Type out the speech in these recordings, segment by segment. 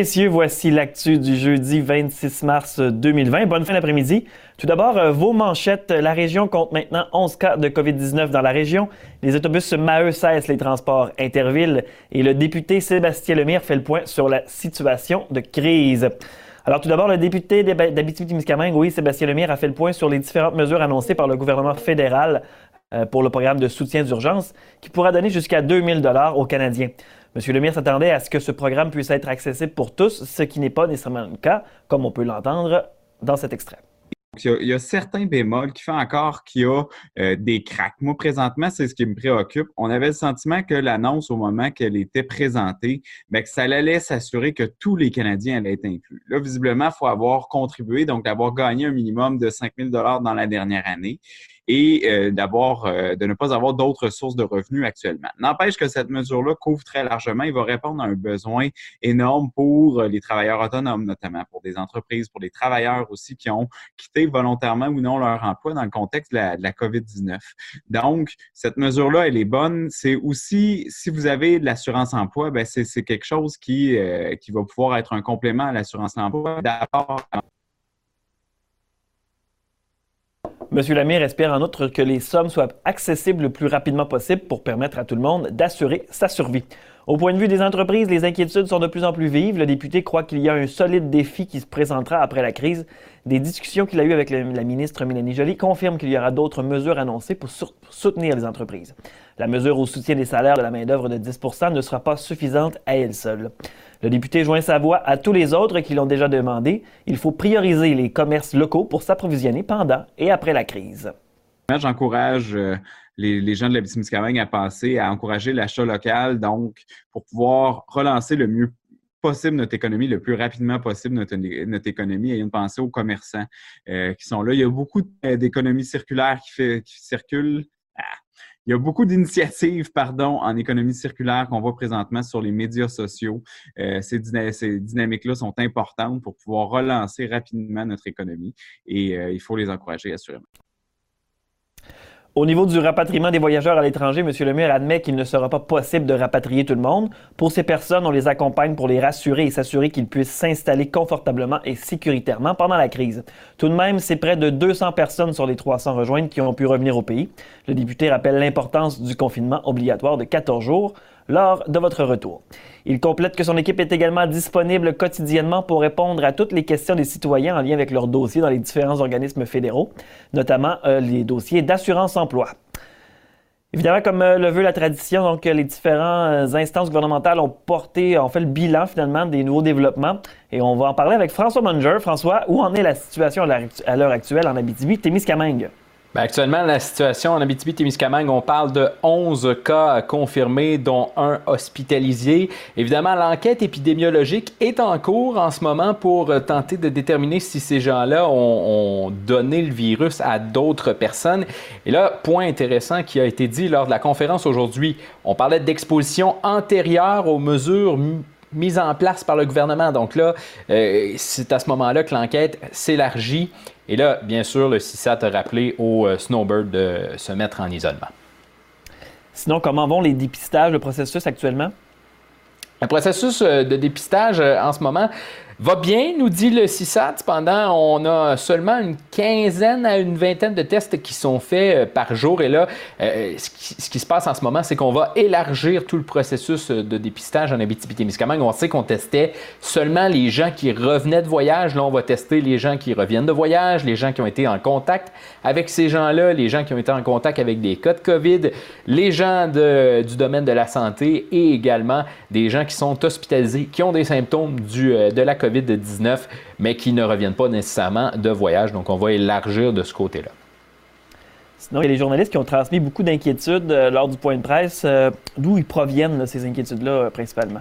messieurs, voici l'actu du jeudi 26 mars 2020. Bonne fin d'après-midi. Tout d'abord, euh, vos manchettes. La région compte maintenant 11 cas de COVID-19 dans la région. Les autobus Maheu cessent les transports intervilles et le député Sébastien Lemire fait le point sur la situation de crise. Alors tout d'abord, le député d'Abitibi-Témiscamingue, oui, Sébastien Lemire, a fait le point sur les différentes mesures annoncées par le gouvernement fédéral pour le programme de soutien d'urgence qui pourra donner jusqu'à 2000 dollars aux Canadiens. M. Lemire s'attendait à ce que ce programme puisse être accessible pour tous, ce qui n'est pas nécessairement le cas, comme on peut l'entendre dans cet extrait. Il y, a, certains bémols qui font encore qu'il y a euh, des cracks. Moi, présentement, c'est ce qui me préoccupe. On avait le sentiment que l'annonce, au moment qu'elle était présentée, bien, que ça allait s'assurer que tous les Canadiens allaient être inclus. Là, visiblement, il faut avoir contribué, donc avoir gagné un minimum de 5 000 dans la dernière année et euh, d'avoir, euh, de ne pas avoir d'autres sources de revenus actuellement. N'empêche que cette mesure-là couvre très largement. Il va répondre à un besoin énorme pour euh, les travailleurs autonomes, notamment pour des entreprises, pour les travailleurs aussi qui ont quitté volontairement ou non leur emploi dans le contexte de la, de la COVID-19. Donc, cette mesure-là, elle est bonne. C'est aussi, si vous avez de l'assurance emploi, ben c'est, c'est quelque chose qui, qui va pouvoir être un complément à l'assurance emploi. D'abord, M. Lamire espère en outre que les sommes soient accessibles le plus rapidement possible pour permettre à tout le monde d'assurer sa survie. Au point de vue des entreprises, les inquiétudes sont de plus en plus vives. Le député croit qu'il y a un solide défi qui se présentera après la crise. Des discussions qu'il a eues avec la ministre Mélanie Joly confirment qu'il y aura d'autres mesures annoncées pour soutenir les entreprises. La mesure au soutien des salaires de la main-d'œuvre de 10 ne sera pas suffisante à elle seule. Le député joint sa voix à tous les autres qui l'ont déjà demandé. Il faut prioriser les commerces locaux pour s'approvisionner pendant et après la crise. J'encourage euh, les, gens de la Témiscamingue à penser à encourager l'achat local, donc pour pouvoir relancer le mieux possible notre économie, le plus rapidement possible notre, notre économie, et une pensée aux commerçants euh, qui sont là. Il y a beaucoup d'économies circulaires qui circulent. Ah, il y a beaucoup d'initiatives, pardon, en économie circulaire qu'on voit présentement sur les médias sociaux. Euh, ces, dynamiques-là sont importantes pour pouvoir relancer rapidement notre économie et euh, il faut les encourager assurément. Au niveau du rapatriement des voyageurs à l'étranger, M. Lemire admet qu'il ne sera pas possible de rapatrier tout le monde. Pour ces personnes, on les accompagne pour les rassurer et s'assurer qu'ils puissent s'installer confortablement et sécuritairement pendant la crise. Tout de même, c'est près de 200 personnes sur les 300 rejointes qui ont pu revenir au pays. Le député rappelle l'importance du confinement obligatoire de 14 jours lors de votre retour. Il complète que son équipe est également disponible quotidiennement pour répondre à toutes les questions des citoyens en lien avec leurs dossiers dans les différents organismes fédéraux, notamment euh, les dossiers d'assurance emploi. Évidemment, comme euh, le veut la tradition, donc les différentes instances gouvernementales ont porté, ont fait le bilan finalement des nouveaux développements. Et on va en parler avec François Munger. François, où en est la situation à l'heure actuelle en Abitibi-Témiscamingue? Ben, actuellement, la situation en Abitibi-Témiscamingue, on parle de 11 cas confirmés, dont un hospitalisé. Évidemment, l'enquête épidémiologique est en cours en ce moment pour tenter de déterminer si ces gens-là ont, donné le virus à d'autres personnes. Et là, point intéressant qui a été dit lors de la conférence aujourd'hui, on parlait d'exposition antérieure aux mesures mises en place par le gouvernement. Donc là, euh, c'est à ce moment-là que l'enquête s'élargit et là, bien sûr, le CISAT a rappelé au euh, Snowbird de se mettre en isolement. Sinon, comment vont les dépistages, le processus actuellement? Le processus euh, de dépistage euh, en ce moment, Va bien, nous dit le CISAT. Cependant, on a seulement une quinzaine à une vingtaine de tests qui sont faits euh, par jour. Et là, euh, ce, qui, se passe en ce moment, c'est qu'on va élargir tout le processus euh, de dépistage en Abitibi-Témiscamingue. On sait qu'on testait seulement les gens qui revenaient de voyage. Là, on va tester les gens qui reviennent de voyage, les gens qui ont été en contact avec ces gens-là, les gens qui ont été en contact avec des cas de COVID, les gens du domaine de la santé et également des gens qui sont hospitalisés, qui ont des symptômes de la COVID COVID-19, mais qui ne reviennent pas nécessairement de voyage. Donc, on va élargir de ce côté-là. Sinon, il y a les journalistes qui ont transmis beaucoup d'inquiétudes euh, lors du point de presse. Euh, d'où ils proviennent, ces inquiétudes-là, euh, principalement?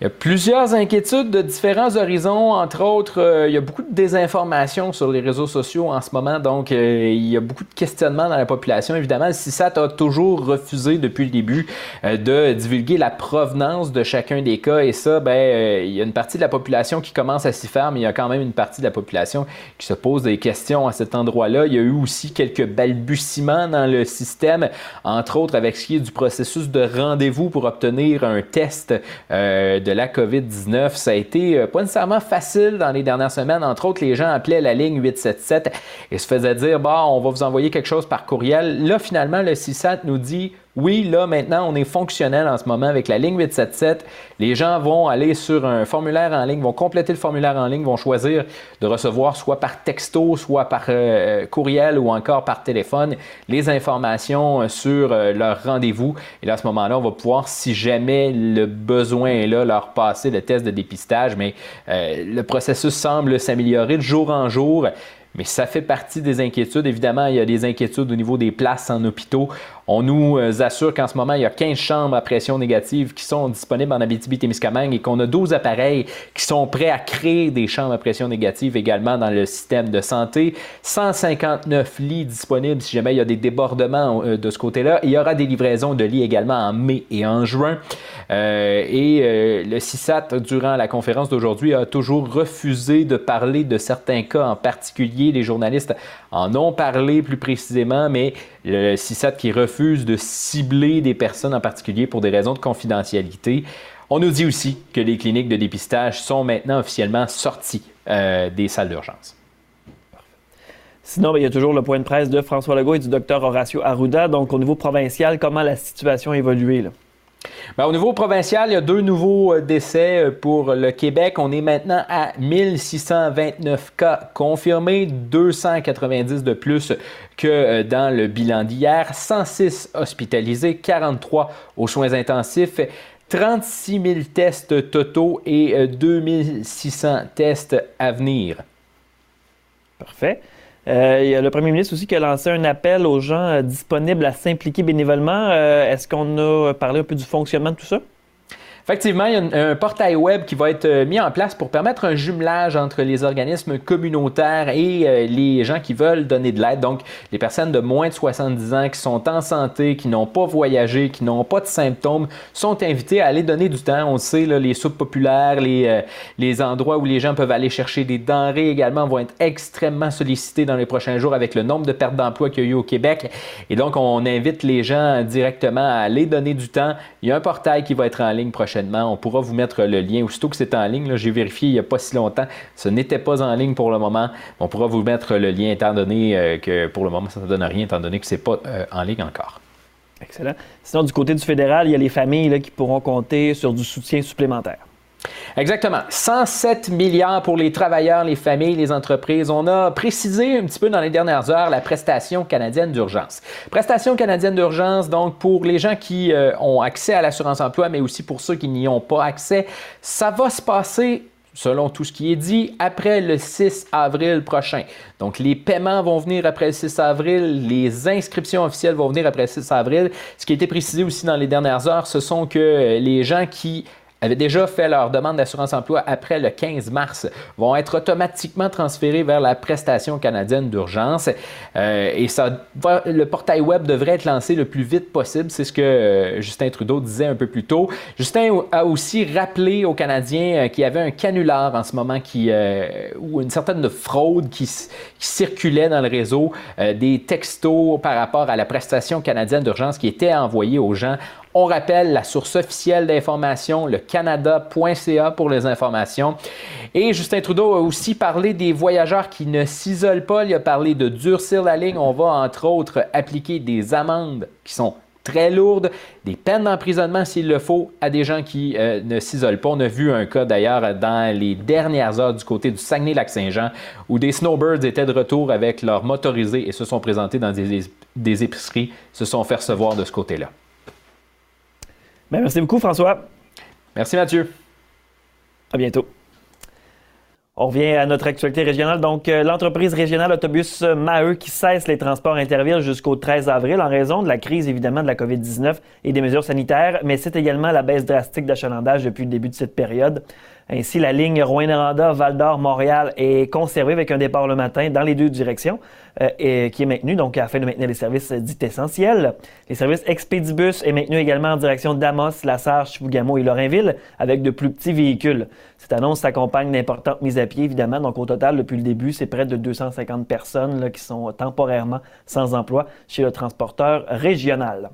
Il y a plusieurs inquiétudes de différents horizons. Entre autres, euh, il y a beaucoup de désinformation sur les réseaux sociaux en ce moment. Donc, euh, il y a beaucoup de questionnements dans la population. Évidemment, le CISAT a toujours refusé depuis le début euh, de divulguer la provenance de chacun des cas. Et ça, ben, il y a une partie de la population qui commence à s'y faire, mais il y a quand même une partie de la population qui se pose des questions à cet endroit-là. Il y a eu aussi quelques balbutiements dans le système, entre autres avec ce qui est du processus de rendez-vous pour obtenir un test de de la COVID-19. Ça a été pas nécessairement facile dans les dernières semaines. Entre autres, les gens appelaient la ligne 877 et se faisaient dire, bah, on va vous envoyer quelque chose par courriel. Là, finalement, le CISAT nous dit, oui, là, maintenant, on est fonctionnel en ce moment avec la ligne 877. Les gens vont aller sur un formulaire en ligne, vont compléter le formulaire en ligne, vont choisir de recevoir soit par texto, soit par euh, courriel ou encore par téléphone les informations sur euh, leur rendez-vous. Et là, à ce moment-là, on va pouvoir, si jamais le besoin est là, leur passer le test de dépistage. Mais euh, le processus semble s'améliorer de jour en jour. Mais ça fait partie des inquiétudes. Évidemment, il y a des inquiétudes au niveau des places en hôpitaux. On nous euh, assure qu'en ce moment, il y a 15 chambres à pression négative qui sont disponibles en Abitibi-Témiscamingue et qu'on a 12 appareils qui sont prêts à créer des chambres à pression négative également dans le système de santé. 159 lits disponibles si jamais il y a des débordements euh, de ce côté-là. Il y aura des livraisons de lits également en mai et en juin. Euh, et le CISAT, durant la conférence d'aujourd'hui, a toujours refusé de parler de certains cas en particulier. Les journalistes en ont parlé plus précisément, mais le CISAT qui refuse de cibler des personnes en particulier pour des raisons de confidentialité. On nous dit aussi que les cliniques de dépistage sont maintenant officiellement sorties euh, des salles d'urgence. Sinon, ben, il y a toujours le point de presse de François Legault et du docteur Horacio Arruda. Donc, au niveau provincial, comment la situation a évolué? Là? Ben, au niveau provincial, il y a deux nouveaux euh, décès euh, pour le Québec. On est maintenant à 1629 cas confirmés, 290 de plus que euh, dans le bilan d'hier, 106 hospitalisés, 43 aux soins intensifs. 36 000 tests totaux et 2600 tests à venir. Parfait. Euh, il le premier ministre aussi qui a lancé un appel aux gens euh, disponibles à s'impliquer bénévolement. Euh, est-ce qu'on a parlé un peu du fonctionnement de tout ça? Effectivement, il y a un, portail web qui va être euh, mis en place pour permettre un jumelage entre les organismes communautaires et euh, les gens qui veulent donner de l'aide. Donc, les personnes de moins de 70 ans qui sont en santé, qui n'ont pas voyagé, qui n'ont pas de symptômes, sont invitées à aller donner du temps. On sait, là, les soupes populaires, les, euh, les endroits où les gens peuvent aller chercher des denrées également vont être extrêmement sollicités dans les prochains jours avec le nombre de pertes d'emplois qu'il y a eu au Québec. Et donc, on invite les gens directement à aller donner du temps. Il y a un portail qui va être en ligne prochainement on pourra vous mettre le lien. Aussitôt que c'est en ligne, j'ai vérifié il n'y a pas si longtemps, ce n'était pas en ligne pour le moment. On pourra vous mettre le lien étant donné euh, que pour le moment, ça ne donne rien, étant donné que ce n'est pas euh, en ligne encore. Excellent. Sinon, du côté du fédéral, il y a les familles qui pourront compter sur du soutien supplémentaire. Exactement. 107 milliards pour les travailleurs, les familles, les entreprises. On a précisé un petit peu dans les dernières heures la prestation canadienne d'urgence. Prestation canadienne d'urgence, donc pour les gens qui euh, ont accès à l'assurance emploi, mais aussi pour ceux qui n'y ont pas accès, ça va se passer selon tout ce qui est dit, après le 6 avril prochain. Donc, les paiements vont venir après le 6 avril, les inscriptions officielles vont venir après le 6 avril. Ce qui a été précisé aussi dans les dernières heures, ce sont que les gens qui avaient déjà fait leur demande d'assurance emploi après le 15 mars vont être automatiquement transférés vers la prestation canadienne d'urgence. Euh, et ça le portail web devrait être lancé le plus vite possible. C'est ce que euh, Justin Trudeau disait un peu plus tôt. Justin a aussi rappelé aux Canadiens euh, qu'il y avait un canular en ce moment qui, ou une certaine fraude qui, qui, circulait dans le réseau, des textos par rapport à la prestation canadienne d'urgence qui étaient envoyés aux gens on rappelle la source officielle d'information, le canada.ca pour les informations. Et Justin Trudeau a aussi parlé des voyageurs qui ne s'isolent pas. Il a parlé de durcir la ligne. On va entre autres appliquer des amendes qui sont très lourdes, des peines d'emprisonnement s'il le faut à des gens qui euh, ne s'isolent pas. On a vu un cas d'ailleurs dans les dernières heures du côté du Saguenay-Lac-Saint-Jean où des snowbirds étaient de retour avec leurs motorisés et se sont présentés dans des, des épiceries, se sont fait recevoir de ce côté-là. Ben, merci beaucoup, François. Merci, Mathieu. À bientôt. On revient à notre actualité régionale. Donc, euh, l'entreprise régionale Autobus Maheu qui cesse les transports intervilles jusqu'au 13 avril en raison de la crise, évidemment, de la COVID-19 et des mesures sanitaires, mais c'est également la baisse drastique d'achalandage depuis le début de cette période. Ainsi, la ligne Rouen-Noranda, Val-d'Or-Montréal est conservée avec un départ le matin dans les deux directions euh, et qui est maintenu, donc afin de maintenir les services dits essentiels. Les services Expedibus est maintenu également en direction d'Amos, Lassar, Chibougamau et Lorrainville avec de plus petits véhicules. Cette annonce s'accompagne d'importantes mises à pied, évidemment. Donc, au total, depuis le début, c'est près de 250 personnes qui sont temporairement sans emploi chez le transporteur régional.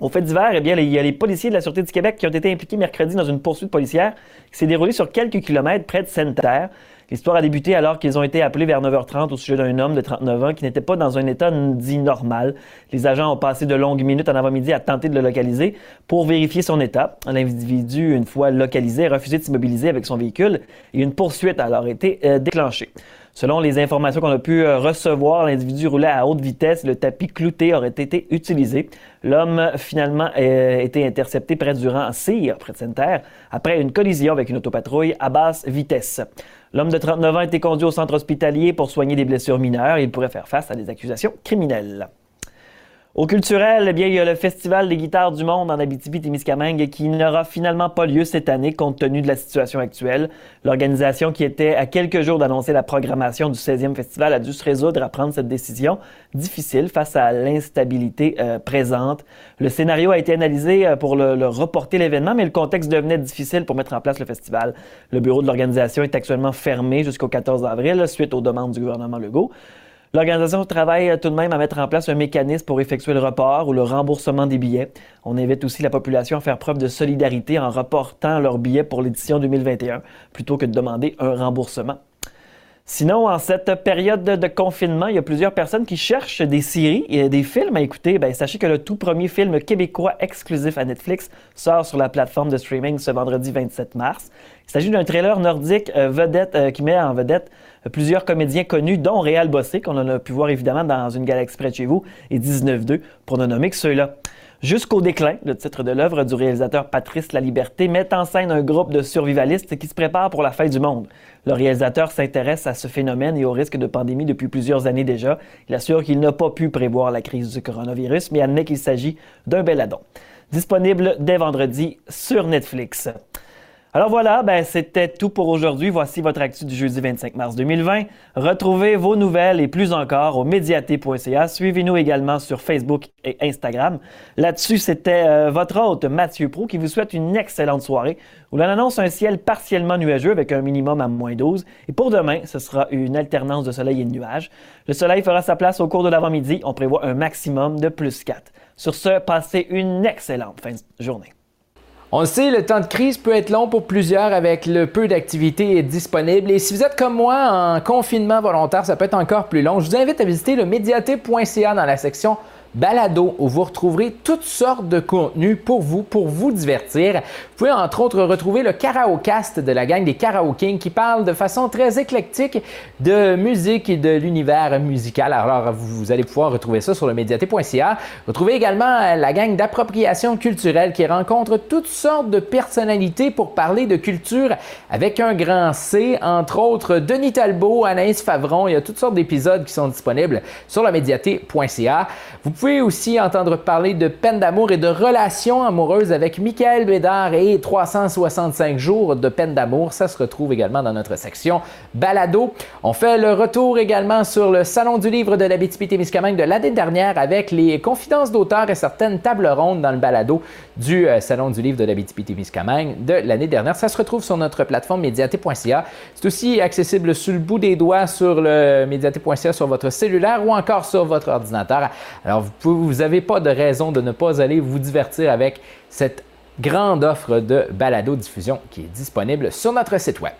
Au fait divers, eh bien, il y a les policiers de la Sûreté du Québec qui ont été impliqués mercredi dans une poursuite policière qui s'est déroulée sur quelques kilomètres près de Sainte-Terre. L'histoire a débuté alors qu'ils ont été appelés vers 9h30 au sujet d'un homme de 39 ans qui n'était pas dans un état dit normal. Les agents ont passé de longues minutes en avant-midi à tenter de le localiser pour vérifier son état. L'individu, une fois localisé, a refusé de s'immobiliser avec son véhicule et une poursuite a alors été euh, déclenchée. Selon les informations qu'on a pu euh, recevoir, l'individu roulait à haute vitesse. Le tapis clouté aurait été utilisé. L'homme finalement a été intercepté près du rang Cyr, près de Sainte-Terre, après une collision avec une autopatrouille à basse vitesse. L'homme de 39 ans a été conduit au centre hospitalier pour soigner des blessures mineures. Il pourrait faire face à des accusations criminelles. Au culturel, eh bien, il y a le Festival des guitares du monde en Abitibi-Témiscamingue qui n'aura finalement pas lieu cette année compte tenu de la situation actuelle. L'organisation qui était à quelques jours d'annoncer la programmation du 16e festival a dû se résoudre à prendre cette décision difficile face à l'instabilité euh, présente. Le scénario a été analysé euh, pour le, reporter l'événement, mais le contexte devenait difficile pour mettre en place le festival. Le bureau de l'organisation est actuellement fermé jusqu'au 14 avril suite aux demandes du gouvernement Legault. L'organisation travaille tout de même à mettre en place un mécanisme pour effectuer le report ou le remboursement des billets. On invite aussi la population à faire preuve de solidarité en reportant leurs billets pour l'édition 2021 plutôt que de demander un remboursement. Sinon, en cette période de confinement, il y a plusieurs personnes qui cherchent des séries et des films à écouter. Bien, sachez que le tout premier film québécois exclusif à Netflix sort sur la plateforme de streaming ce vendredi 27 mars. Il s'agit d'un trailer nordique euh, vedette, euh, qui met en vedette euh, plusieurs comédiens connus, dont Réal Bossé, qu'on a pu voir évidemment dans Une galaxie près de chez vous, et 19-2, pour ne nommer que ceux-là. Jusqu'au déclin, le titre de l'œuvre du réalisateur Patrice Laliberté met en scène un groupe de survivalistes qui se préparent pour la fin du monde. Le réalisateur s'intéresse à ce phénomène et au risque de pandémie depuis plusieurs années déjà. Il assure qu'il n'a pas pu prévoir la crise du coronavirus, mais admet qu'il s'agit d'un bel addon. Disponible dès vendredi sur Netflix. Alors voilà, ben c'était tout pour aujourd'hui. Voici votre actu du jeudi 25 mars 2020. Retrouvez vos nouvelles et plus encore au médiaté.ca. Suivez-nous également sur Facebook et Instagram. Là-dessus, c'était euh, votre hôte Mathieu Pro qui vous souhaite une excellente soirée où l'on annonce un ciel partiellement nuageux avec un minimum à moins 12. Et pour demain, ce sera une alternance de soleil et de nuages. Le soleil fera sa place au cours de l'avant-midi. On prévoit un maximum de plus 4. Sur ce, passez une excellente fin de journée. On sait, le temps de crise peut être long pour plusieurs avec le peu d'activités disponibles. Et si vous êtes comme moi en confinement volontaire, ça peut être encore plus long. Je vous invite à visiter le médiaté.ca dans la section balado où vous retrouverez toutes sortes de contenus pour vous, pour vous divertir. Vous pouvez entre autres retrouver le Karaokast de la gang des Karaokings qui parle de façon très éclectique de musique et de l'univers musical. Alors vous allez pouvoir retrouver ça sur le médiaté.ca. Retrouvez également euh, la gang d'appropriation culturelle qui rencontre toutes sortes de personnalités pour parler de culture avec un grand C, entre autres Denis Talbot, Anaïs Favron. Il y a toutes sortes d'épisodes qui sont disponibles sur le médiaté.ca. Vous pouvez aussi entendre parler de peine d'amour et de relations amoureuses avec Michael Bédard et 365 jours de peine d'amour. Ça se retrouve également dans notre section balado. On fait le retour également sur le Salon du livre de la BTP-Témiscamingue de l'année dernière avec les confidences d'auteurs et certaines tables rondes dans le balado du euh, Salon du livre de la BTP-Témiscamingue de l'année dernière. Ça se retrouve sur notre plateforme médiaté.ca. C'est aussi accessible sur le bout des doigts sur le médiaté.ca sur votre cellulaire ou encore sur votre ordinateur. Alors, vous n'avez pas de raison de ne pas aller vous divertir avec cette grande offre de balado-diffusion qui est disponible sur notre site web.